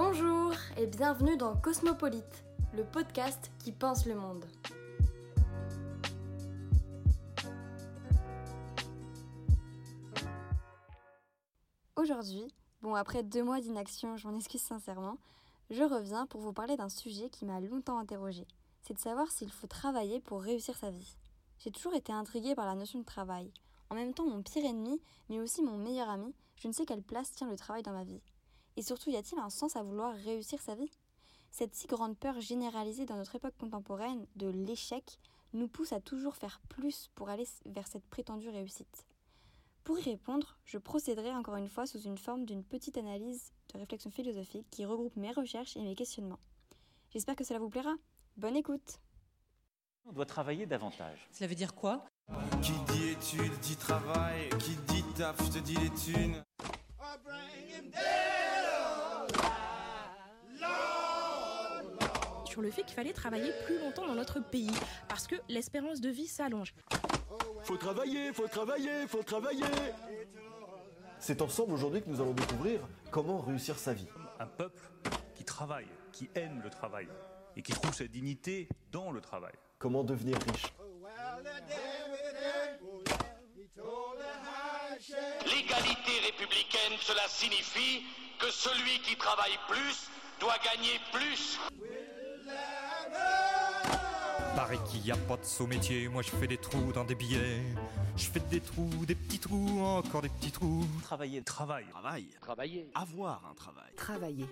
Bonjour et bienvenue dans Cosmopolite, le podcast qui pense le monde. Aujourd'hui, bon après deux mois d'inaction, je m'en excuse sincèrement, je reviens pour vous parler d'un sujet qui m'a longtemps interrogé. C'est de savoir s'il faut travailler pour réussir sa vie. J'ai toujours été intriguée par la notion de travail. En même temps mon pire ennemi, mais aussi mon meilleur ami, je ne sais quelle place tient le travail dans ma vie. Et surtout, y a-t-il un sens à vouloir réussir sa vie? Cette si grande peur généralisée dans notre époque contemporaine de l'échec nous pousse à toujours faire plus pour aller vers cette prétendue réussite. Pour y répondre, je procéderai encore une fois sous une forme d'une petite analyse de réflexion philosophique qui regroupe mes recherches et mes questionnements. J'espère que cela vous plaira. Bonne écoute On doit travailler davantage. Cela veut dire quoi? Qui dit études dit travail, qui dit taf, je te dis les thunes. Sur le fait qu'il fallait travailler plus longtemps dans notre pays parce que l'espérance de vie s'allonge. Faut travailler, faut travailler, faut travailler C'est ensemble aujourd'hui que nous allons découvrir comment réussir sa vie. Un peuple qui travaille, qui aime le travail et qui trouve sa dignité dans le travail. Comment devenir riche. L'égalité républicaine, cela signifie que celui qui travaille plus doit gagner plus. Pareil qu'il n'y a pas de saut métier, moi je fais des trous dans des billets. Je fais des trous, des petits trous, encore des petits trous. Travailler. Travail. Travail. Travailler. Avoir un travail. Travailler.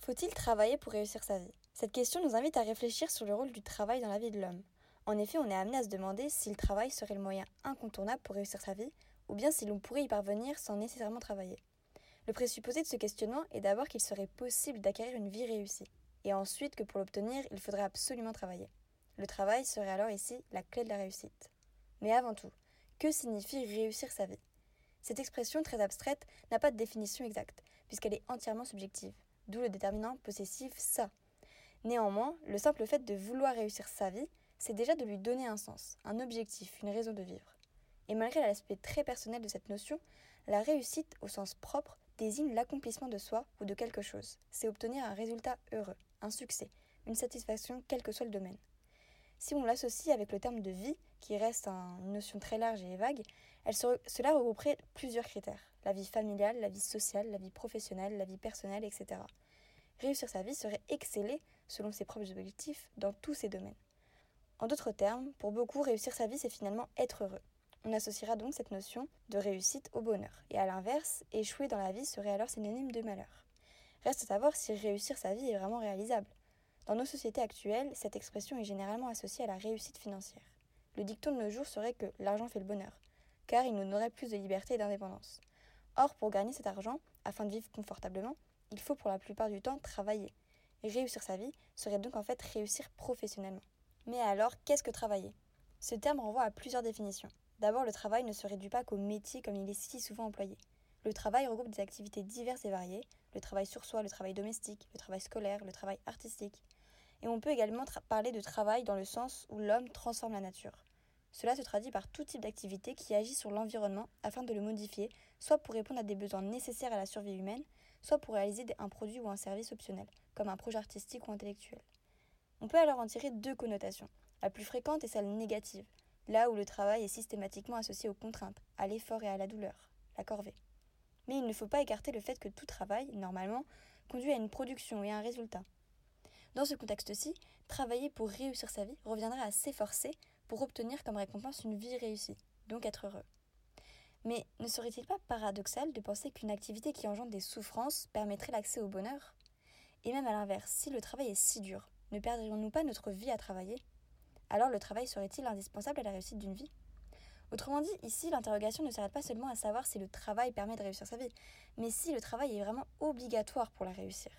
Faut-il travailler pour réussir sa vie? Cette question nous invite à réfléchir sur le rôle du travail dans la vie de l'homme. En effet, on est amené à se demander si le travail serait le moyen incontournable pour réussir sa vie, ou bien si l'on pourrait y parvenir sans nécessairement travailler. Le présupposé de ce questionnement est d'abord qu'il serait possible d'acquérir une vie réussie, et ensuite que pour l'obtenir, il faudrait absolument travailler. Le travail serait alors ici la clé de la réussite. Mais avant tout, que signifie réussir sa vie? Cette expression très abstraite n'a pas de définition exacte, puisqu'elle est entièrement subjective, d'où le déterminant possessif ça. Néanmoins, le simple fait de vouloir réussir sa vie, c'est déjà de lui donner un sens, un objectif, une raison de vivre. Et malgré l'aspect très personnel de cette notion, la réussite au sens propre désigne l'accomplissement de soi ou de quelque chose. C'est obtenir un résultat heureux, un succès, une satisfaction quel que soit le domaine. Si on l'associe avec le terme de vie, qui reste une notion très large et vague, cela regrouperait plusieurs critères. La vie familiale, la vie sociale, la vie professionnelle, la vie personnelle, etc. Réussir sa vie serait exceller, selon ses propres objectifs, dans tous ces domaines. En d'autres termes, pour beaucoup, réussir sa vie, c'est finalement être heureux. On associera donc cette notion de réussite au bonheur. Et à l'inverse, échouer dans la vie serait alors synonyme de malheur. Reste à savoir si réussir sa vie est vraiment réalisable. Dans nos sociétés actuelles, cette expression est généralement associée à la réussite financière. Le dicton de nos jours serait que l'argent fait le bonheur, car il nous donnerait plus de liberté et d'indépendance. Or, pour gagner cet argent, afin de vivre confortablement, il faut pour la plupart du temps travailler. Réussir sa vie serait donc en fait réussir professionnellement. Mais alors, qu'est-ce que travailler? Ce terme renvoie à plusieurs définitions. D'abord, le travail ne se réduit pas qu'au métier comme il est si souvent employé. Le travail regroupe des activités diverses et variées, le travail sur soi, le travail domestique, le travail scolaire, le travail artistique. Et on peut également parler de travail dans le sens où l'homme transforme la nature. Cela se traduit par tout type d'activité qui agit sur l'environnement afin de le modifier, soit pour répondre à des besoins nécessaires à la survie humaine, soit pour réaliser un produit ou un service optionnel, comme un projet artistique ou intellectuel. On peut alors en tirer deux connotations. La plus fréquente est celle négative, là où le travail est systématiquement associé aux contraintes, à l'effort et à la douleur, la corvée. Mais il ne faut pas écarter le fait que tout travail, normalement, conduit à une production et à un résultat. Dans ce contexte-ci, travailler pour réussir sa vie reviendrait à s'efforcer pour obtenir comme récompense une vie réussie, donc être heureux. Mais ne serait-il pas paradoxal de penser qu'une activité qui engendre des souffrances permettrait l'accès au bonheur? Et même à l'inverse, si le travail est si dur, ne perdrions-nous pas notre vie à travailler? Alors le travail serait-il indispensable à la réussite d'une vie? Autrement dit, ici, l'interrogation ne s'arrête pas seulement à savoir si le travail permet de réussir sa vie, mais si le travail est vraiment obligatoire pour la réussir.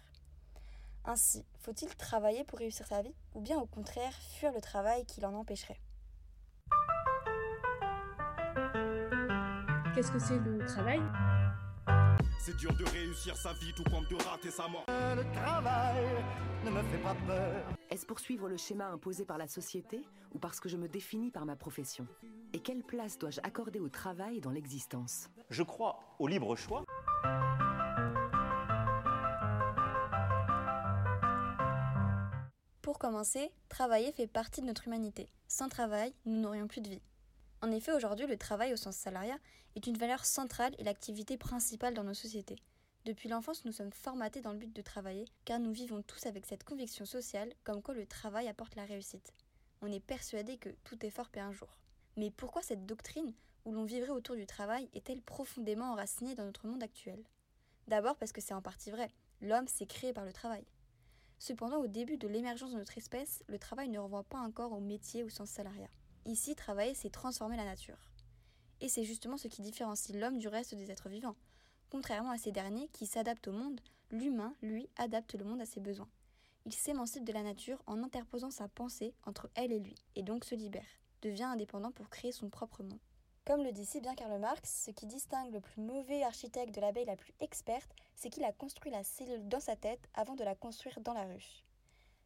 Ainsi, faut-il travailler pour réussir sa vie, ou bien au contraire fuir le travail qui l'en empêcherait? Qu'est-ce que c'est le travail? C'est dur de réussir sa vie tout comme de rater sa mort. Le travail ne me fait pas peur. Est-ce pour suivre le schéma imposé par la société ou parce que je me définis par ma profession? Et quelle place dois-je accorder au travail dans l'existence? Je crois au libre choix. Pour commencer, travailler fait partie de notre humanité. Sans travail, nous n'aurions plus de vie. En effet, aujourd'hui, le travail au sens salariat est une valeur centrale et l'activité principale dans nos sociétés. Depuis l'enfance, nous sommes formatés dans le but de travailler, car nous vivons tous avec cette conviction sociale comme quoi le travail apporte la réussite. On est persuadé que tout effort paie un jour. Mais pourquoi cette doctrine, où l'on vivrait autour du travail, est-elle profondément enracinée dans notre monde actuel? D'abord parce que c'est en partie vrai, l'homme s'est créé par le travail. Cependant, au début de l'émergence de notre espèce, le travail ne renvoie pas encore au métier au sens salariat. Ici, travailler, c'est transformer la nature. Et c'est justement ce qui différencie l'homme du reste des êtres vivants. Contrairement à ces derniers qui s'adaptent au monde, l'humain, lui, adapte le monde à ses besoins. Il s'émancipe de la nature en interposant sa pensée entre elle et lui, et donc se libère, devient indépendant pour créer son propre monde. Comme le dit si bien Karl Marx, ce qui distingue le plus mauvais architecte de l'abeille la plus experte, c'est qu'il a construit la cellule dans sa tête avant de la construire dans la ruche.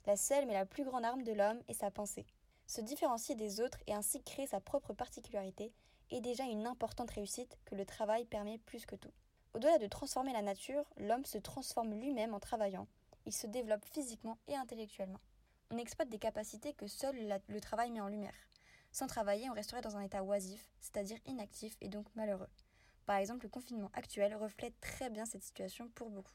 La seule mais la plus grande arme de l'homme est sa pensée. Se différencier des autres et ainsi créer sa propre particularité est déjà une importante réussite que le travail permet plus que tout. Au-delà de transformer la nature, l'homme se transforme lui-même en travaillant. Il se développe physiquement et intellectuellement. On exploite des capacités que seul le travail met en lumière. Sans travailler, on resterait dans un état oisif, c'est-à-dire inactif et donc malheureux. Par exemple, le confinement actuel reflète très bien cette situation pour beaucoup.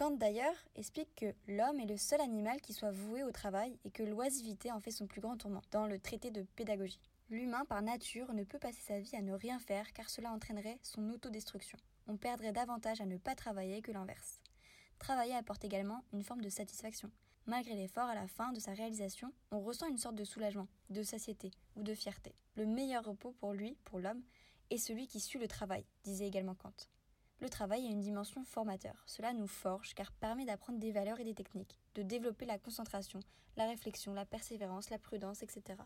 Kant d'ailleurs explique que l'homme est le seul animal qui soit voué au travail et que l'oisivité en fait son plus grand tourment, dans le traité de pédagogie. L'humain par nature ne peut passer sa vie à ne rien faire car cela entraînerait son autodestruction. On perdrait davantage à ne pas travailler que l'inverse. Travailler apporte également une forme de satisfaction. Malgré l'effort, à la fin de sa réalisation, on ressent une sorte de soulagement, de satiété ou de fierté. Le meilleur repos pour lui, pour l'homme, est celui qui suit le travail, disait également Kant. Le travail a une dimension formateur. Cela nous forge car permet d'apprendre des valeurs et des techniques, de développer la concentration, la réflexion, la persévérance, la prudence, etc.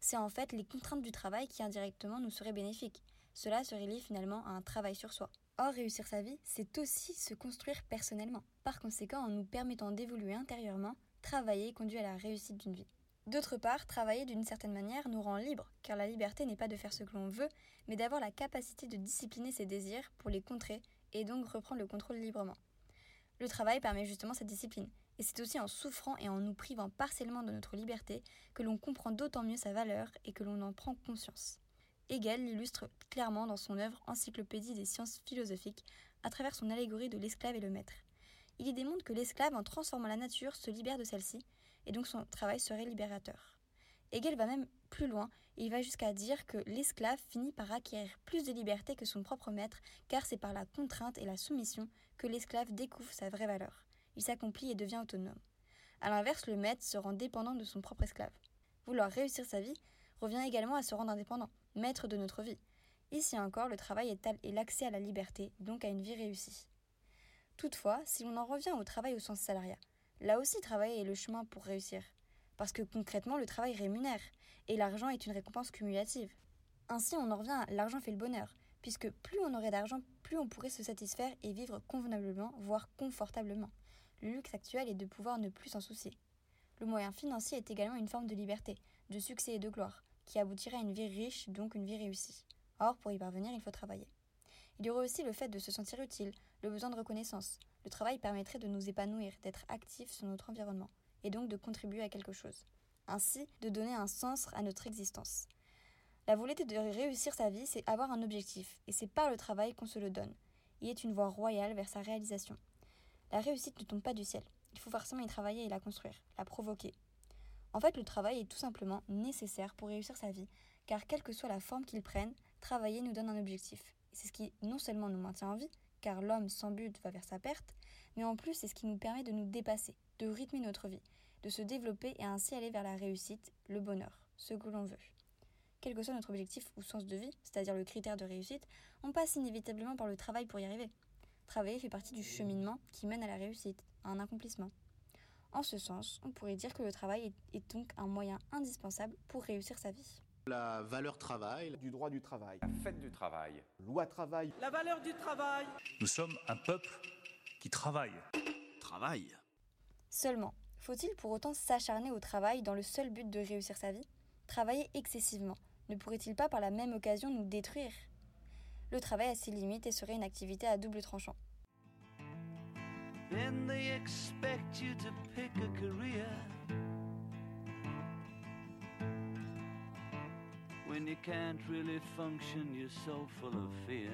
C'est en fait les contraintes du travail qui indirectement nous seraient bénéfiques. Cela se relie finalement à un travail sur soi. Or, réussir sa vie, c'est aussi se construire personnellement. Par conséquent, en nous permettant d'évoluer intérieurement, travailler conduit à la réussite d'une vie. D'autre part, travailler d'une certaine manière nous rend libres, car la liberté n'est pas de faire ce que l'on veut, mais d'avoir la capacité de discipliner ses désirs pour les contrer et donc reprendre le contrôle librement. Le travail permet justement cette discipline, et c'est aussi en souffrant et en nous privant partiellement de notre liberté que l'on comprend d'autant mieux sa valeur et que l'on en prend conscience. Hegel l'illustre clairement dans son œuvre Encyclopédie des sciences philosophiques à travers son allégorie de l'esclave et le maître. Il y démontre que l'esclave, en transformant la nature, se libère de celle-ci, et donc son travail serait libérateur. Hegel va même plus loin, il va jusqu'à dire que l'esclave finit par acquérir plus de liberté que son propre maître, car c'est par la contrainte et la soumission que l'esclave découvre sa vraie valeur. Il s'accomplit et devient autonome. A l'inverse, le maître se rend dépendant de son propre esclave. Vouloir réussir sa vie revient également à se rendre indépendant, maître de notre vie. Ici encore, le travail est l'accès à la liberté, donc à une vie réussie. Toutefois, si l'on en revient au travail au sens salariat, là aussi travailler est le chemin pour réussir. Parce que concrètement, le travail rémunère, et l'argent est une récompense cumulative. Ainsi, on en revient l'argent fait le bonheur, puisque plus on aurait d'argent, plus on pourrait se satisfaire et vivre convenablement, voire confortablement. Le luxe actuel est de pouvoir ne plus s'en soucier. Le moyen financier est également une forme de liberté, de succès et de gloire, qui aboutirait à une vie riche, donc une vie réussie. Or, pour y parvenir, il faut travailler. Il y aurait aussi le fait de se sentir utile, le besoin de reconnaissance. Le travail permettrait de nous épanouir, d'être actifs sur notre environnement, et donc de contribuer à quelque chose. Ainsi, de donner un sens à notre existence. La volonté de réussir sa vie, c'est avoir un objectif, et c'est par le travail qu'on se le donne. Il est une voie royale vers sa réalisation. La réussite ne tombe pas du ciel. Il faut forcément y travailler et la construire, la provoquer. En fait, le travail est tout simplement nécessaire pour réussir sa vie, car quelle que soit la forme qu'il prenne, travailler nous donne un objectif. C'est ce qui non seulement nous maintient en vie, car l'homme sans but va vers sa perte, mais en plus c'est ce qui nous permet de nous dépasser, de rythmer notre vie, de se développer et ainsi aller vers la réussite, le bonheur, ce que l'on veut. Quel que soit notre objectif ou sens de vie, c'est-à-dire le critère de réussite, on passe inévitablement par le travail pour y arriver. Travailler fait partie du cheminement qui mène à la réussite, à un accomplissement. En ce sens, on pourrait dire que le travail est donc un moyen indispensable pour réussir sa vie. La valeur travail. Du droit du travail. La fête du travail. Loi travail. La valeur du travail. Nous sommes un peuple qui travaille. Travail. Seulement, faut-il pour autant s'acharner au travail dans le seul but de réussir sa vie? Travailler excessivement ne pourrait-il pas par la même occasion nous détruire? Le travail a ses limites et serait une activité à double tranchant. Then they expect you to pick a career When you can't really function, you're so full of fear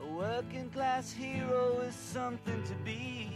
A working class hero is something to be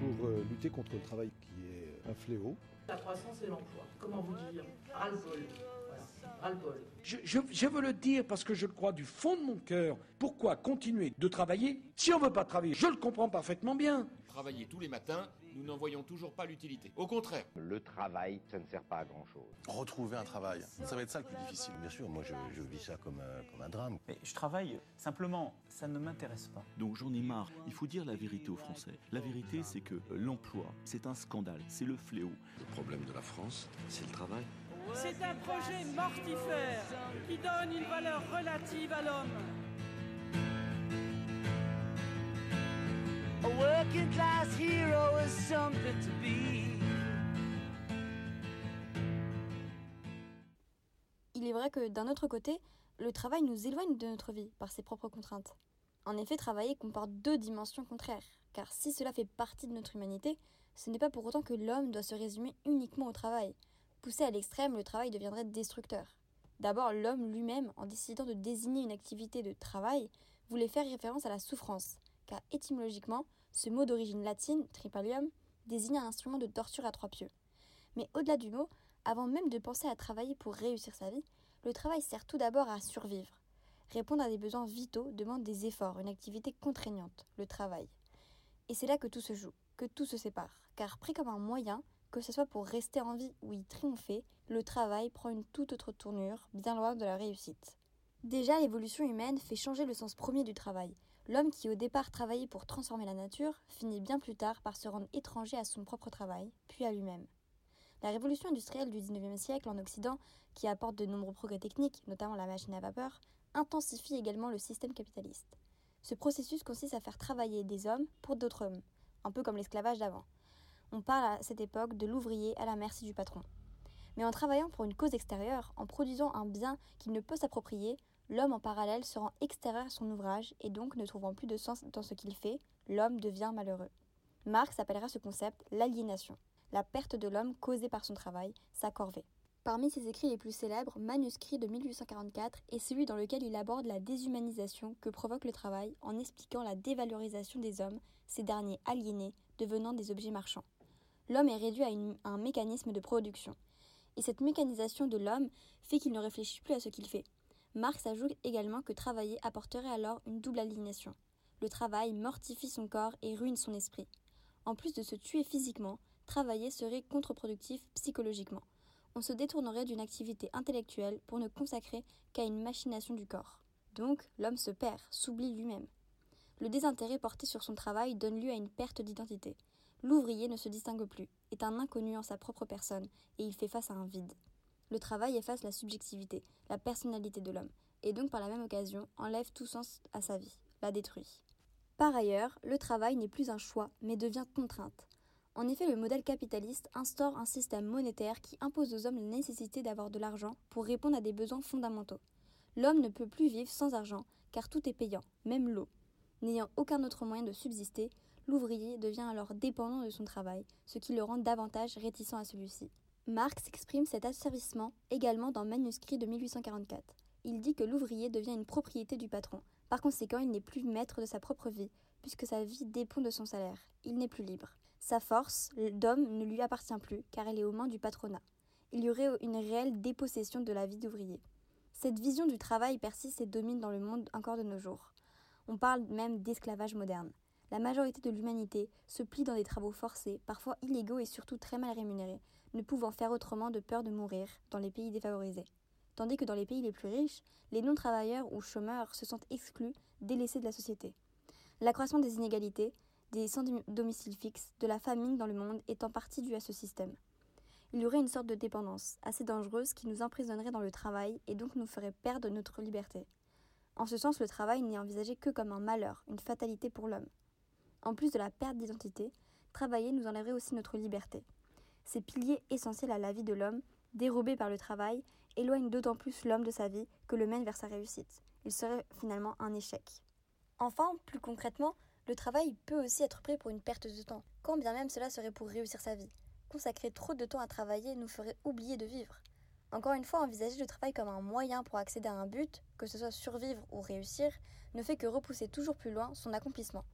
Pour euh, lutter contre le travail qui est un fléau, La croissance et l'emploi. Comment vous dire? Ras-le-bol. Je, je- je veux le dire parce que je le crois du fond de mon cœur. Pourquoi continuer de travailler? Si on ne veut pas travailler Je le comprends parfaitement bien. Travailler tous les matins, nous n'en voyons toujours pas l'utilité. Au contraire. Le travail, ça ne sert pas à grand chose. Retrouver un travail, ça va être ça le plus difficile. Bien sûr, moi je, je vis ça comme un, comme un drame. Mais je travaille, simplement, ça ne m'intéresse pas. Donc j'en ai marre. Il faut dire la vérité aux Français. La vérité, c'est que l'emploi, c'est un scandale, c'est le fléau. Le problème de la France, c'est le travail. C'est un projet mortifère qui donne une valeur relative à l'homme. Il est vrai que d'un autre côté, le travail nous éloigne de notre vie par ses propres contraintes. En effet, travailler comporte deux dimensions contraires, car si cela fait partie de notre humanité, ce n'est pas pour autant que l'homme doit se résumer uniquement au travail. Poussé à l'extrême, le travail deviendrait destructeur. D'abord, l'homme lui-même, en décidant de désigner une activité de travail, voulait faire référence à la souffrance, car étymologiquement, ce mot d'origine latine, tripalium, désigne un instrument de torture à trois pieux. Mais au-delà du mot, avant même de penser à travailler pour réussir sa vie, le travail sert tout d'abord à survivre. Répondre à des besoins vitaux demande des efforts, une activité contraignante, le travail. Et c'est là que tout se joue, que tout se sépare, car pris comme un moyen, que ce soit pour rester en vie ou y triompher, le travail prend une toute autre tournure, bien loin de la réussite. Déjà, l'évolution humaine fait changer le sens premier du travail. L'homme qui au départ travaillait pour transformer la nature finit bien plus tard par se rendre étranger à son propre travail, puis à lui-même. La révolution industrielle du XIXe siècle en Occident, qui apporte de nombreux progrès techniques, notamment la machine à vapeur, intensifie également le système capitaliste. Ce processus consiste à faire travailler des hommes pour d'autres hommes, un peu comme l'esclavage d'avant. On parle à cette époque de l'ouvrier à la merci du patron. Mais en travaillant pour une cause extérieure, en produisant un bien qu'il ne peut s'approprier, l'homme en parallèle se rend extérieur à son ouvrage et donc ne trouvant plus de sens dans ce qu'il fait, l'homme devient malheureux. Marx appellera ce concept l'aliénation, la perte de l'homme causée par son travail, sa corvée. Parmi ses écrits les plus célèbres, Manuscrit de 1844 est celui dans lequel il aborde la déshumanisation que provoque le travail en expliquant la dévalorisation des hommes, ces derniers aliénés, devenant des objets marchands. L'homme est réduit à, un mécanisme de production. Et cette mécanisation de l'homme fait qu'il ne réfléchit plus à ce qu'il fait. Marx ajoute également que travailler apporterait alors une double aliénation. Le travail mortifie son corps et ruine son esprit. En plus de se tuer physiquement, travailler serait contre-productif psychologiquement. On se détournerait d'une activité intellectuelle pour ne consacrer qu'à une machination du corps. Donc, l'homme se perd, s'oublie lui-même. Le désintérêt porté sur son travail donne lieu à une perte d'identité. L'ouvrier ne se distingue plus, est un inconnu en sa propre personne, et il fait face à un vide. Le travail efface la subjectivité, la personnalité de l'homme, et donc par la même occasion enlève tout sens à sa vie, la détruit. Par ailleurs, le travail n'est plus un choix, mais devient contrainte. En effet, le modèle capitaliste instaure un système monétaire qui impose aux hommes la nécessité d'avoir de l'argent pour répondre à des besoins fondamentaux. L'homme ne peut plus vivre sans argent, car tout est payant, même l'eau. N'ayant aucun autre moyen de subsister, l'ouvrier devient alors dépendant de son travail, ce qui le rend davantage réticent à celui-ci. Marx exprime cet asservissement également dans Manuscrit de 1844. Il dit que l'ouvrier devient une propriété du patron. Par conséquent, il n'est plus maître de sa propre vie, puisque sa vie dépend de son salaire. Il n'est plus libre. Sa force d'homme ne lui appartient plus, car elle est aux mains du patronat. Il y aurait une réelle dépossession de la vie d'ouvrier. Cette vision du travail persiste et domine dans le monde encore de nos jours. On parle même d'esclavage moderne. La majorité de l'humanité se plie dans des travaux forcés, parfois illégaux et surtout très mal rémunérés, ne pouvant faire autrement de peur de mourir dans les pays défavorisés. Tandis que dans les pays les plus riches, les non-travailleurs ou chômeurs se sentent exclus, délaissés de la société. L'accroissement des inégalités, des sans domicile fixe, de la famine dans le monde est en partie dû à ce système. Il y aurait une sorte de dépendance, assez dangereuse, qui nous emprisonnerait dans le travail et donc nous ferait perdre notre liberté. En ce sens, le travail n'est envisagé que comme un malheur, une fatalité pour l'homme. En plus de la perte d'identité, travailler nous enlèverait aussi notre liberté. Ces piliers essentiels à la vie de l'homme, dérobés par le travail, éloignent d'autant plus l'homme de sa vie que le mènent vers sa réussite. Il serait finalement un échec. Enfin, plus concrètement, le travail peut aussi être pris pour une perte de temps, quand bien même cela serait pour réussir sa vie. Consacrer trop de temps à travailler nous ferait oublier de vivre. Encore une fois, envisager le travail comme un moyen pour accéder à un but, que ce soit survivre ou réussir, ne fait que repousser toujours plus loin son accomplissement.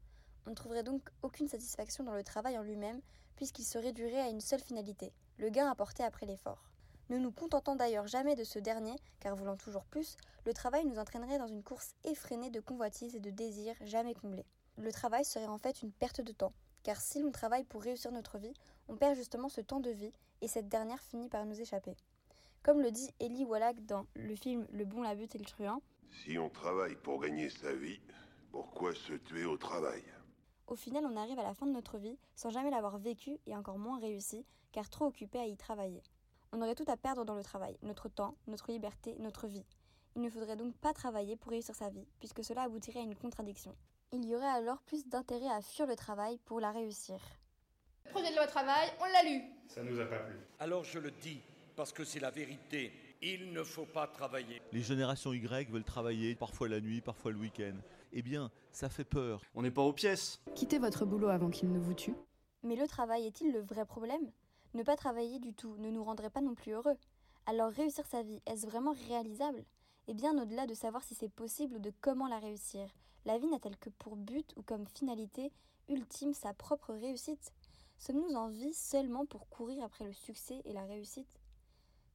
On ne trouverait donc aucune satisfaction dans le travail en lui-même, puisqu'il se réduirait à une seule finalité, le gain apporté après l'effort. Ne nous contentant d'ailleurs jamais de ce dernier, car voulant toujours plus, le travail nous entraînerait dans une course effrénée de convoitises et de désirs jamais comblés. Le travail serait en fait une perte de temps, car si l'on travaille pour réussir notre vie, on perd justement ce temps de vie, et cette dernière finit par nous échapper. Comme le dit Eli Wallach dans le film Le bon, la butte et le truand, Si on travaille pour gagner sa vie, pourquoi se tuer au travail? Au final on arrive à la fin de notre vie sans jamais l'avoir vécu et encore moins réussi, car trop occupé à y travailler. On aurait tout à perdre dans le travail, notre temps, notre liberté, notre vie. Il ne faudrait donc pas travailler pour réussir sa vie, puisque cela aboutirait à une contradiction. Il y aurait alors plus d'intérêt à fuir le travail pour la réussir. Le projet de loi travail, on l'a lu. Ça nous a pas plu. Alors je le dis, parce que c'est la vérité. Il ne faut pas travailler. Les générations Y veulent travailler, parfois la nuit, parfois le week-end. Eh bien, ça fait peur. On n'est pas aux pièces. Quittez votre boulot avant qu'il ne vous tue. Mais le travail est-il le vrai problème? Ne pas travailler du tout ne nous rendrait pas non plus heureux. Alors réussir sa vie, est-ce vraiment réalisable? Et bien au-delà de savoir si c'est possible ou de comment la réussir, la vie n'a-t-elle que pour but ou comme finalité ultime sa propre réussite? Sommes-nous en vie seulement pour courir après le succès et la réussite?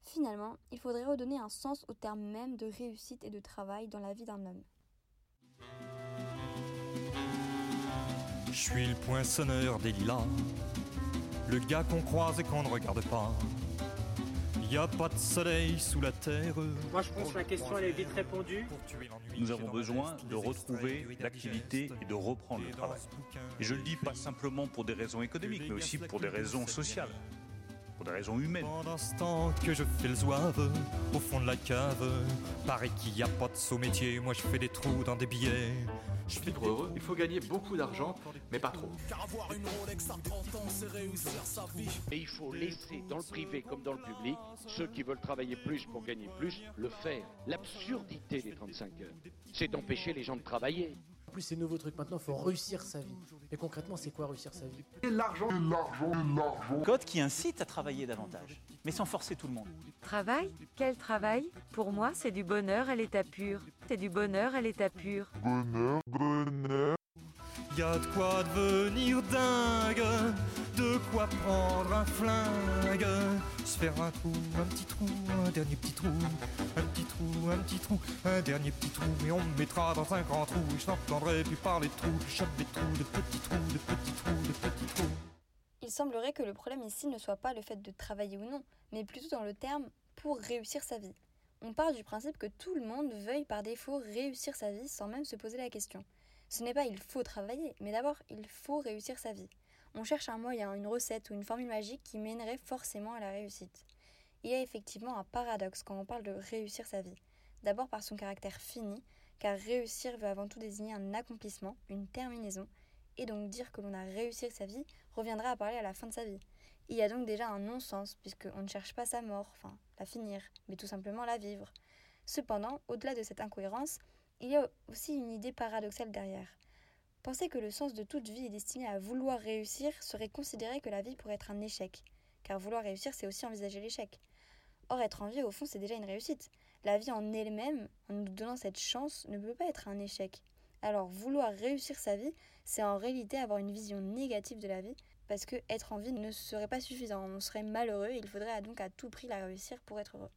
Finalement, il faudrait redonner un sens au terme même de réussite et de travail dans la vie d'un homme. Je suis le poinçonneur des lilas, le gars qu'on croise et qu'on ne regarde pas. Y a pas de soleil sous la terre. Moi je pense que la question elle est vite répondue. Nous avons besoin de retrouver l'activité et de reprendre le travail. Et je le dis pas simplement pour des raisons économiques, mais aussi pour des raisons sociales, pour des raisons humaines. Pendant ce temps que je fais le zouave au fond de la cave, paraît qu'il y a pas de saut métier. Moi je fais des trous dans des billets. Je vivre heureux, il faut gagner beaucoup d'argent, mais pas trop. Et il faut laisser dans le privé comme dans le public ceux qui veulent travailler plus pour gagner plus le faire. L'absurdité des 35 heures, c'est d'empêcher les gens de travailler. En plus, ces nouveaux trucs maintenant, il faut réussir sa vie. Mais concrètement, c'est quoi réussir sa vie? L'argent, l'argent, l'argent. Code qui incite à travailler davantage, mais sans forcer tout le monde. Travail? Quel travail? Pour moi, c'est du bonheur à l'état pur. C'est du bonheur à l'état pur. Bonheur, bonheur. Y a de quoi devenir dingue, de quoi prendre un flingue, se faire un trou, un petit trou, un dernier petit trou, un petit trou, un petit trou, un dernier petit trou, et on me mettra dans un grand trou, et je n'entendrai plus parler de trous, je chope des trous, de petits trous, de petits trous, de petits trous. Il semblerait que le problème ici ne soit pas le fait de travailler ou non, mais plutôt dans le terme pour réussir sa vie. On part du principe que tout le monde veuille par défaut réussir sa vie sans même se poser la question. Ce n'est pas il faut travailler, mais d'abord il faut réussir sa vie. On cherche un moyen, une recette ou une formule magique qui mènerait forcément à la réussite. Il y a effectivement un paradoxe quand on parle de réussir sa vie. D'abord par son caractère fini, car réussir veut avant tout désigner un accomplissement, une terminaison, et donc dire que l'on a réussi sa vie reviendra à parler à la fin de sa vie. Il y a donc déjà un non-sens, puisqu'on ne cherche pas sa mort, enfin la finir, mais tout simplement la vivre. Cependant, au-delà de cette incohérence, il y a aussi une idée paradoxale derrière. Penser que le sens de toute vie est destiné à vouloir réussir serait considérer que la vie pourrait être un échec, car vouloir réussir, c'est aussi envisager l'échec. Or, être en vie, au fond, c'est déjà une réussite. La vie en elle-même, en nous donnant cette chance, ne peut pas être un échec. Alors, vouloir réussir sa vie, c'est en réalité avoir une vision négative de la vie, parce que être en vie ne serait pas suffisant, on serait malheureux, et il faudrait donc à tout prix la réussir pour être heureux.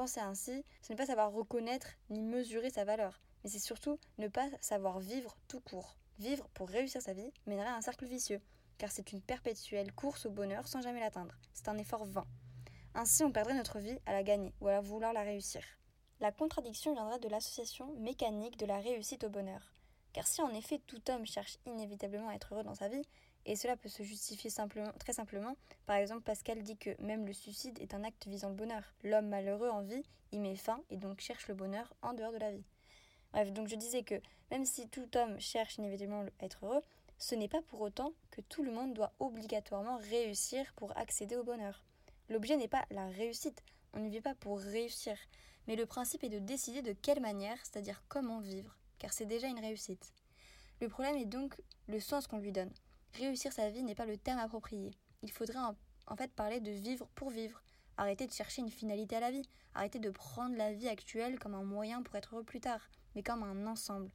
Penser ainsi, ce n'est pas savoir reconnaître ni mesurer sa valeur, mais c'est surtout ne pas savoir vivre tout court. Vivre pour réussir sa vie mènerait à un cercle vicieux, car c'est une perpétuelle course au bonheur sans jamais l'atteindre. C'est un effort vain. Ainsi, on perdrait notre vie à la gagner ou à vouloir la réussir. La contradiction viendrait de l'association mécanique de la réussite au bonheur. Car si en effet tout homme cherche inévitablement à être heureux dans sa vie, Et cela peut se justifier simplement, très simplement. Par exemple, Pascal dit que même le suicide est un acte visant le bonheur. L'homme malheureux en vie y met fin et donc cherche le bonheur en dehors de la vie. Bref, donc je disais que même si tout homme cherche inévitablement à être heureux, ce n'est pas pour autant que tout le monde doit obligatoirement réussir pour accéder au bonheur. L'objet n'est pas la réussite, on ne vit pas pour réussir, mais le principe est de décider de quelle manière, c'est-à-dire comment vivre, car c'est déjà une réussite. Le problème est donc le sens qu'on lui donne. Réussir sa vie n'est pas le terme approprié. Il faudrait en, fait parler de vivre pour vivre. Arrêter de chercher une finalité à la vie. Arrêter de prendre la vie actuelle comme un moyen pour être heureux plus tard, mais comme un ensemble.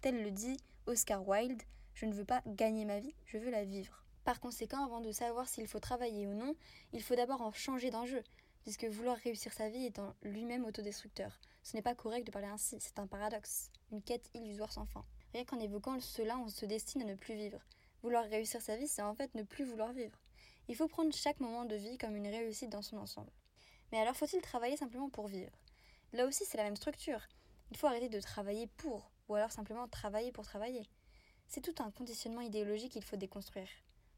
Tel le dit Oscar Wilde, je ne veux pas gagner ma vie, je veux la vivre. Par conséquent, avant de savoir s'il faut travailler ou non, il faut d'abord en changer d'enjeu, puisque vouloir réussir sa vie est en lui-même autodestructeur. Ce n'est pas correct de parler ainsi, c'est un paradoxe, une quête illusoire sans fin. Rien qu'en évoquant cela, on se destine à ne plus vivre. Vouloir réussir sa vie, c'est en fait ne plus vouloir vivre. Il faut prendre chaque moment de vie comme une réussite dans son ensemble. Mais alors faut-il travailler simplement pour vivre? Là aussi, c'est la même structure. Il faut arrêter de travailler pour, ou alors simplement travailler pour travailler. C'est tout un conditionnement idéologique qu'il faut déconstruire.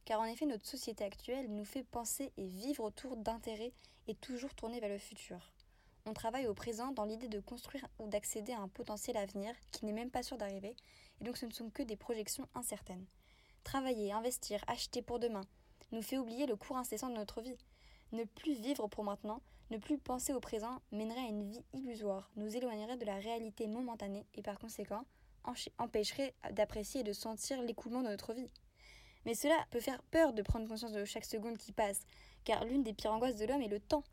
Car en effet, notre société actuelle nous fait penser et vivre autour d'intérêts et toujours tourner vers le futur. On travaille au présent dans l'idée de construire ou d'accéder à un potentiel avenir qui n'est même pas sûr d'arriver, et donc ce ne sont que des projections incertaines. Travailler, investir, acheter pour demain nous fait oublier le cours incessant de notre vie. Ne plus vivre pour maintenant, ne plus penser au présent mènerait à une vie illusoire, nous éloignerait de la réalité momentanée et par conséquent empêcherait d'apprécier et de sentir l'écoulement de notre vie. Mais cela peut faire peur de prendre conscience de chaque seconde qui passe, car l'une des pires angoisses de l'homme est le temps.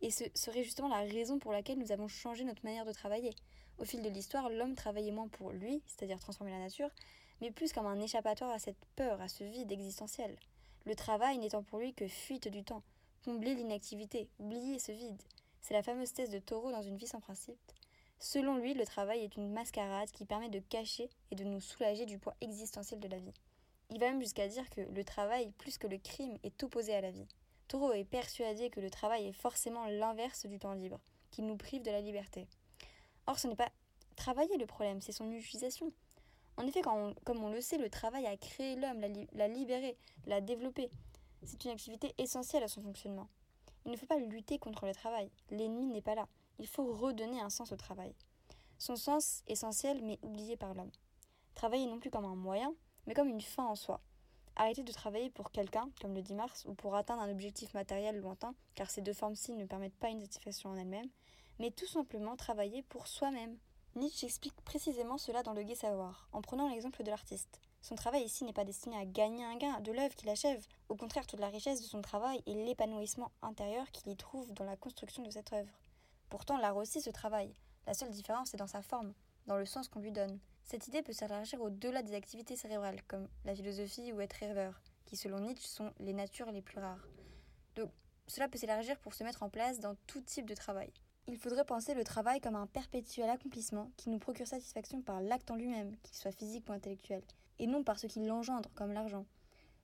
Et ce serait justement la raison pour laquelle nous avons changé notre manière de travailler. Au fil de l'histoire, l'homme travaillait moins pour lui, c'est-à-dire transformer la nature, mais plus comme un échappatoire à cette peur, à ce vide existentiel. Le travail n'étant pour lui que fuite du temps, combler l'inactivité, oublier ce vide. C'est la fameuse thèse de Taureau dans une vie sans principe. Selon lui, le travail est une mascarade qui permet de cacher et de nous soulager du poids existentiel de la vie. Il va même jusqu'à dire que le travail, plus que le crime, est opposé à la vie. Taureau est persuadé que le travail est forcément l'inverse du temps libre, qu'il nous prive de la liberté. Or, ce n'est pas travailler le problème, c'est son utilisation. En effet, comme on le sait, le travail a créé l'homme, l'a libéré, l'a développé. C'est une activité essentielle à son fonctionnement. Il ne faut pas lutter contre le travail. L'ennemi n'est pas là. Il faut redonner un sens au travail. Son sens essentiel mais oublié par l'homme. Travailler non plus comme un moyen, mais comme une fin en soi. Arrêter de travailler pour quelqu'un, comme le dit Mars, ou pour atteindre un objectif matériel lointain, car ces deux formes-ci ne permettent pas une satisfaction en elles-mêmes, mais tout simplement travailler pour soi-même. Nietzsche explique précisément cela dans Le Gai Savoir, en prenant l'exemple de l'artiste. Son travail ici n'est pas destiné à gagner un gain de l'œuvre qu'il achève. Au contraire, toute la richesse de son travail est l'épanouissement intérieur qu'il y trouve dans la construction de cette œuvre. Pourtant, l'art aussi se travaille. La seule différence est dans sa forme, dans le sens qu'on lui donne. Cette idée peut s'élargir au-delà des activités cérébrales, comme la philosophie ou être rêveur, qui selon Nietzsche sont les natures les plus rares. Donc, cela peut s'élargir pour se mettre en place dans tout type de travail. Il faudrait penser le travail comme un perpétuel accomplissement qui nous procure satisfaction par l'acte en lui-même, qu'il soit physique ou intellectuel, et non par ce qui l'engendre, comme l'argent.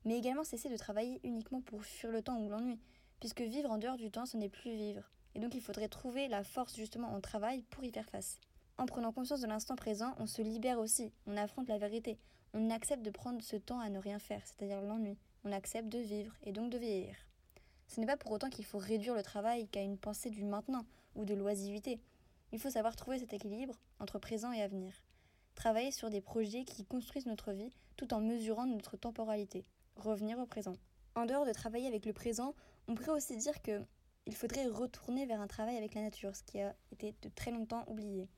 Mais également cesser de travailler uniquement pour fuir le temps ou l'ennui, puisque vivre en dehors du temps, ce n'est plus vivre. Et donc il faudrait trouver la force justement en travail pour y faire face. En prenant conscience de l'instant présent, on se libère aussi, on affronte la vérité, on accepte de prendre ce temps à ne rien faire, c'est-à-dire l'ennui, on accepte de vivre et donc de vieillir. Ce n'est pas pour autant qu'il faut réduire le travail qu'à une pensée du maintenant ou de l'oisiveté. Il faut savoir trouver cet équilibre entre présent et avenir. Travailler sur des projets qui construisent notre vie tout en mesurant notre temporalité. Revenir au présent. En dehors de travailler avec le présent, on pourrait aussi dire que il faudrait retourner vers un travail avec la nature, ce qui a été de très longtemps oublié.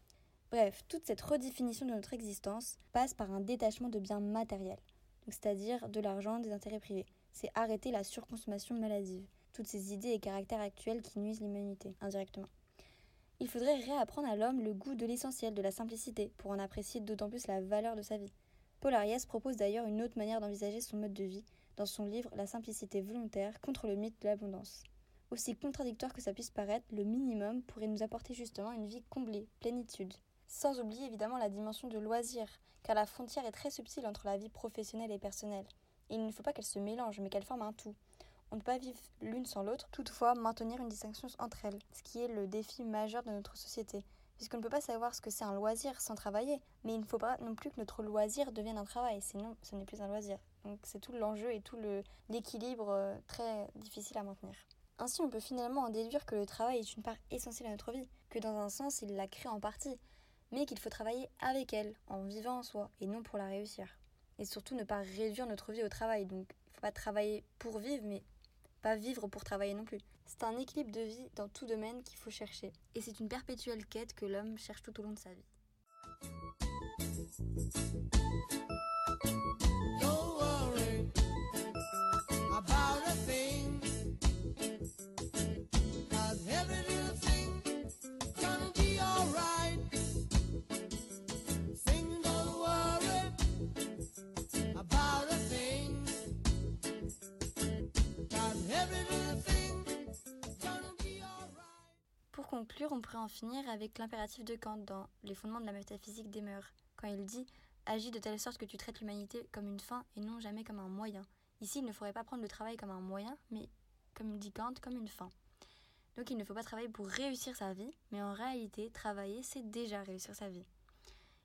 Bref, toute cette redéfinition de notre existence passe par un détachement de biens matériels, c'est-à-dire de l'argent, des intérêts privés. C'est arrêter la surconsommation maladive, toutes ces idées et caractères actuels qui nuisent l'humanité, indirectement. Il faudrait réapprendre à l'homme le goût de l'essentiel, de la simplicité, pour en apprécier d'autant plus la valeur de sa vie. Paul Ariès propose d'ailleurs une autre manière d'envisager son mode de vie dans son livre La simplicité volontaire contre le mythe de l'abondance. Aussi contradictoire que ça puisse paraître, le minimum pourrait nous apporter justement une vie comblée, plénitude. Sans oublier évidemment la dimension de loisir, car la frontière est très subtile entre la vie professionnelle et personnelle. Il ne faut pas qu'elles se mélangent, mais qu'elles forment un tout. On ne peut pas vivre l'une sans l'autre, toutefois maintenir une distinction entre elles, ce qui est le défi majeur de notre société. Puisqu'on ne peut pas savoir ce que c'est un loisir sans travailler, mais il ne faut pas non plus que notre loisir devienne un travail, sinon ce n'est plus un loisir. Donc c'est tout l'enjeu et tout l'équilibre euh, très difficile à maintenir. Ainsi, on peut finalement en déduire que le travail est une part essentielle à notre vie, que dans un sens, il la crée en partie, mais qu'il faut travailler avec elle, en vivant en soi, et non pour la réussir. Et surtout ne pas réduire notre vie au travail. Donc il ne faut pas travailler pour vivre, mais pas vivre pour travailler non plus. C'est un équilibre de vie dans tout domaine qu'il faut chercher. Et c'est une perpétuelle quête que l'homme cherche tout au long de sa vie. Don't worry about a Pour conclure, on pourrait en finir avec l'impératif de Kant dans Les fondements de la métaphysique des mœurs, quand il dit Agis de telle sorte que tu traites l'humanité comme une fin et non jamais comme un moyen. Ici, il ne faudrait pas prendre le travail comme un moyen, mais, comme dit Kant, comme une fin. Donc il ne faut pas travailler pour réussir sa vie, mais en réalité, travailler, c'est déjà réussir sa vie.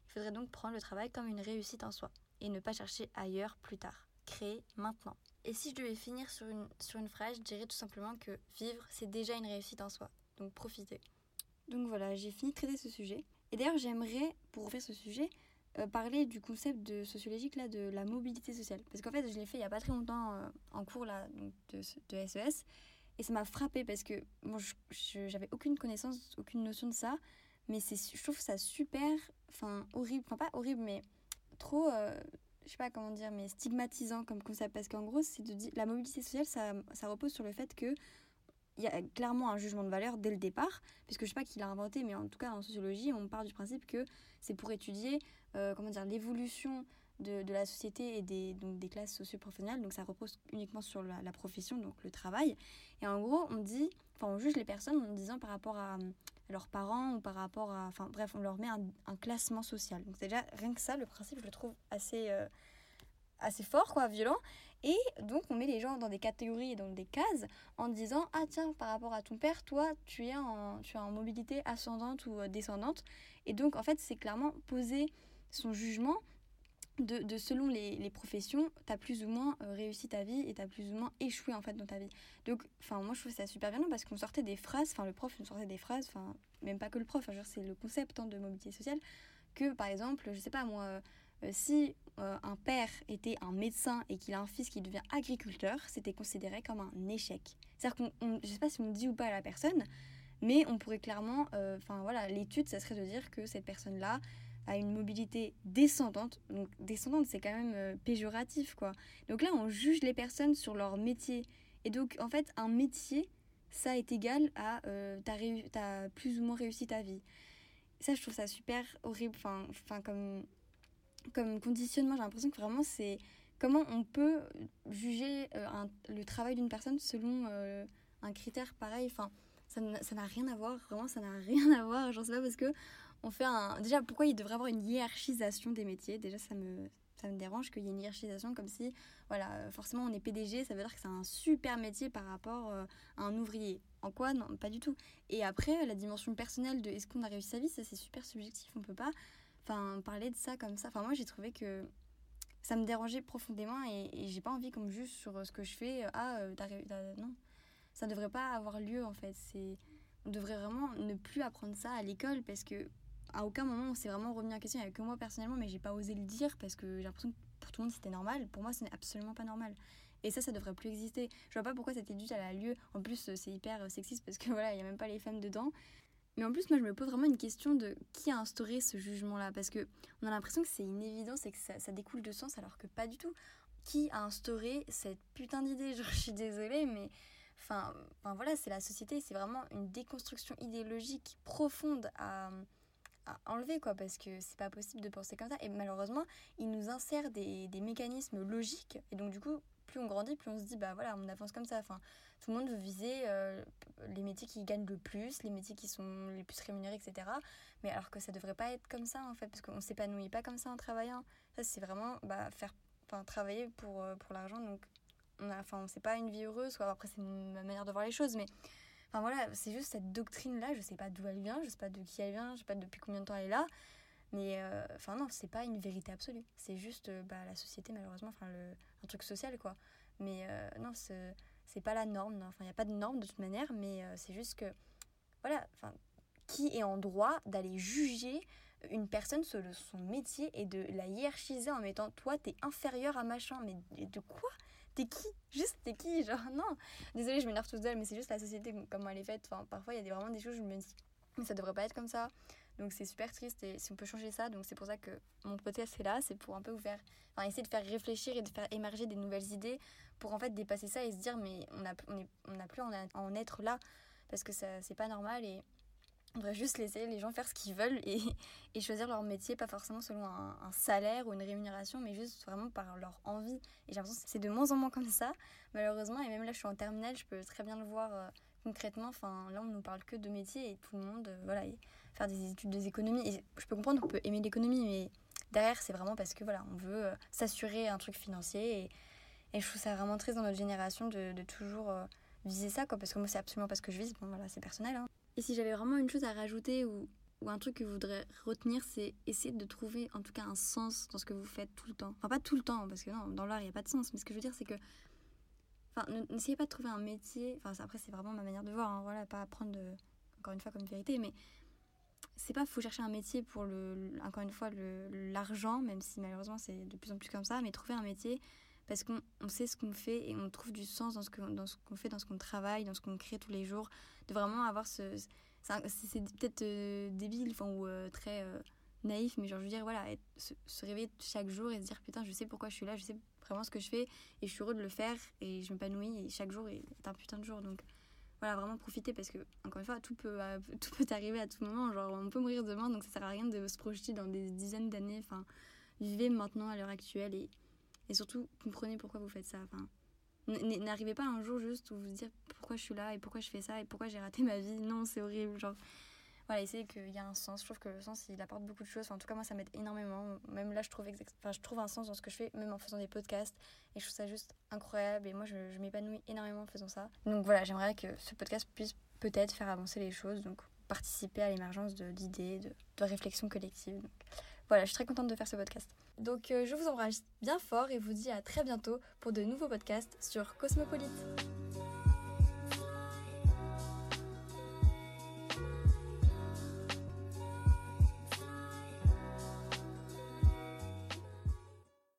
Il faudrait donc prendre le travail comme une réussite en soi, et ne pas chercher ailleurs plus tard. Créer maintenant. Et si je devais finir sur une, sur une phrase, je dirais tout simplement que vivre, c'est déjà une réussite en soi. Donc profitez. Donc voilà, j'ai fini de traiter ce sujet. Et d'ailleurs, j'aimerais, pour refaire ce sujet, euh, parler du concept de sociologique là, de la mobilité sociale. Parce qu'en fait, je l'ai fait il n'y a pas très longtemps euh, en cours là, de, SES. Et ça m'a frappé parce que bon, j'avais aucune connaissance, aucune notion de ça. Mais je trouve ça super, enfin horrible, enfin pas horrible, mais trop, euh, je sais pas comment dire, mais stigmatisant comme concept. Parce qu'en gros, c'est de la mobilité sociale, ça repose sur le fait que il y a clairement un jugement de valeur dès le départ, puisque je sais pas qui l'a inventé, mais en tout cas en sociologie, on part du principe que c'est pour étudier euh, comment dire l'évolution de, de la société et des, donc des classes socio-professionnelles, donc ça repose uniquement sur la, profession, donc le travail. Et en gros, on dit, enfin on juge les personnes en disant par rapport à, leurs parents ou par rapport à, enfin bref, on leur met un, classement social. Donc déjà rien que ça, le principe, je le trouve assez euh, assez fort, quoi, violent. Et donc, on met les gens dans des catégories et dans des cases en disant Ah, tiens, par rapport à ton père, toi, tu es en, tu es en mobilité ascendante ou euh, descendante. Et donc, en fait, c'est clairement poser son jugement de, de selon les, les professions, tu as plus ou moins euh, réussi ta vie et tu as plus ou moins échoué en fait dans ta vie. Donc, enfin, moi je trouve ça super violent parce qu'on sortait des phrases, enfin, le prof nous sortait des phrases, enfin, même pas que le prof, hein, c'est le concept hein, de mobilité sociale, que par exemple, je sais pas moi, euh, si euh, un père était un médecin et qu'il a un fils qui devient agriculteur, c'était considéré comme un échec. C'est-à-dire qu'on, on- je sais pas si on dit ou pas à la personne, mais on pourrait clairement, euh, enfin voilà, l'étude, ça serait de dire que cette personne-là a une mobilité descendante. Donc descendante, c'est quand même euh, péjoratif, quoi. Donc là, on juge les personnes sur leur métier. Et donc, en fait, un métier, ça est égal à euh, t'as, réu- t'as plus ou moins réussi ta vie. Ça, je trouve ça super horrible. Enfin comme, comme conditionnement, j'ai l'impression que vraiment, c'est comment on peut juger euh, le travail d'une personne selon euh, un critère pareil. Enfin, ça n'a rien à voir, vraiment, ça n'a rien à voir. J'en sais pas parce que on fait un. Déjà, pourquoi il devrait avoir une hiérarchisation des métiers? Déjà, ça me, ça me dérange qu'il y ait une hiérarchisation comme si, voilà, euh, forcément, on est PDG, ça veut dire que c'est un super métier par rapport à un ouvrier. En quoi? Non, pas du tout. Et après, la dimension personnelle de est-ce qu'on a réussi sa vie, ça c'est super subjectif. On peut pas enfin, parler de ça comme ça. Enfin, moi, j'ai trouvé que ça me dérangeait profondément et, j'ai pas envie qu'on me juge sur euh, ce que je fais. Ah, euh, t'as réussi. Non, ça devrait pas avoir lieu en fait. C'est on devrait vraiment ne plus apprendre ça à l'école parce que à aucun moment on s'est vraiment remis en question. Il que moi personnellement, mais j'ai pas osé le dire parce que j'ai l'impression que pour tout le monde c'était normal. Pour moi, ce n'est absolument pas normal. Et ça, ça devrait plus exister. Je vois pas pourquoi cette étude elle a lieu. En plus, euh, c'est hyper euh, sexiste parce que voilà, il y a même pas les femmes dedans. Mais en plus, moi, je me pose vraiment une question de qui a instauré ce jugement-là Parce que on a l'impression que c'est une évidence et que ça, découle de sens, alors que pas du tout. Qui a instauré cette putain d'idée? Je suis désolée, mais enfin, enfin voilà, c'est la société, c'est vraiment une déconstruction idéologique profonde à, à enlever, quoi, parce que c'est pas possible de penser comme ça. Et malheureusement, il nous insère des, des mécanismes logiques, et donc du coup, plus on grandit, plus on se dit, bah voilà, on avance comme ça. Enfin, tout le monde veut viser euh, les métiers qui gagnent le plus, les métiers qui sont les plus rémunérés, etc. Mais alors que ça devrait pas être comme ça, en fait, parce qu'on s'épanouit pas comme ça en travaillant. Ça, c'est vraiment bah, faire, enfin, travailler pour, euh, pour l'argent, donc on a, enfin, c'est pas une vie heureuse. Après, c'est ma manière de voir les choses, mais enfin voilà, c'est juste cette doctrine-là, je sais pas d'où elle vient, je sais pas de qui elle vient, je sais pas depuis combien de temps elle est là, Mais euh, enfin non, c'est pas une vérité absolue. C'est juste euh, bah, la société malheureusement, enfin un truc social quoi. Mais euh, non, c'est pas la norme. Enfin, il n'y a pas de norme de toute manière, mais euh, c'est juste que voilà, enfin qui est en droit d'aller juger une personne sur son métier et de la hiérarchiser en mettant toi t'es inférieur à machin. Mais de quoi? T'es qui? Juste t'es qui? Genre non. Désolée je m'énerve toute seule mais c'est juste la société comment elle est faite. Enfin parfois il y a vraiment des choses où je me dis mais ça devrait pas être comme ça donc c'est super triste et si on peut changer ça donc c'est pour ça que mon podcast est là c'est pour un peu vous faire enfin essayer de faire réfléchir et de faire émerger des nouvelles idées pour en fait dépasser ça et se dire mais on a on n'a plus en, en être là parce que ça c'est pas normal et on devrait juste laisser les gens faire ce qu'ils veulent et, et choisir leur métier, pas forcément selon un, salaire ou une rémunération, mais juste vraiment par leur envie. Et j'ai l'impression que c'est de moins en moins comme ça, malheureusement. Et même là, je suis en terminale, je peux très bien le voir euh, concrètement. Enfin, là, on nous parle que de métier et tout le monde, euh, voilà, faire des études des économies. Et je peux comprendre qu'on peut aimer l'économie, mais derrière, c'est vraiment parce que voilà, on veut euh, s'assurer un truc financier. Et, et je trouve ça vraiment triste dans notre génération de, de toujours euh, viser ça, quoi, parce que moi, c'est absolument pas ce que je vise. Bon, voilà, c'est personnel. hein. Et si j'avais vraiment une chose à rajouter ou, ou un truc que vous voudrez retenir, c'est essayer de trouver en tout cas un sens dans ce que vous faites tout le temps. Enfin, pas tout le temps, parce que non, dans l'art, il n'y a pas de sens. Mais ce que je veux dire, c'est que. Enfin, ne- n'essayez pas de trouver un métier. Enfin, après, c'est vraiment ma manière de voir. hein, voilà, pas à prendre encore une fois comme vérité, mais c'est pas faut chercher un métier pour le, encore une fois l'argent même si malheureusement c'est de plus en plus comme ça mais trouver un métier parce qu'on on sait ce qu'on fait et on trouve du sens dans ce que- dans ce qu'on fait dans ce qu'on travaille dans ce qu'on crée tous les jours. De vraiment avoir ce c'est peut-être euh, débile enfin ou euh, très euh, naïf mais genre je veux dire voilà se, se réveiller chaque jour et se dire putain je sais pourquoi je suis là je sais vraiment ce que je fais et je suis heureux de le faire et je m'épanouis et chaque jour est un putain de jour. Donc voilà, vraiment profiter parce que, encore une fois, tout peut, euh, tout peut arriver à tout moment. Genre, on peut mourir demain, donc ça sert à rien de se projeter dans des dizaines d'années. Enfin, vivez maintenant à l'heure actuelle et, et surtout, comprenez pourquoi vous faites ça. Enfin, n'arrivez pas un jour juste où vous dire pourquoi je suis là et pourquoi je fais ça et pourquoi j'ai raté ma vie. Non, c'est horrible. Genre, voilà, essayez qu'il y a un sens. Je trouve que le sens, il apporte beaucoup de choses. En tout cas, moi, ça m'aide énormément. Même là, je trouve, enfin, je trouve un sens dans ce que je fais, même en faisant des podcasts. Et je trouve ça juste incroyable. Et moi, je, m'épanouis énormément en faisant ça. Donc voilà, j'aimerais que ce podcast puisse peut-être faire avancer les choses. Donc, participer à l'émergence de- d'idées, de, de réflexions collectives. Donc, voilà, je suis très contente de faire ce podcast. Donc, euh, je vous embrasse bien fort et vous dis à très bientôt pour de nouveaux podcasts sur Cosmopolite.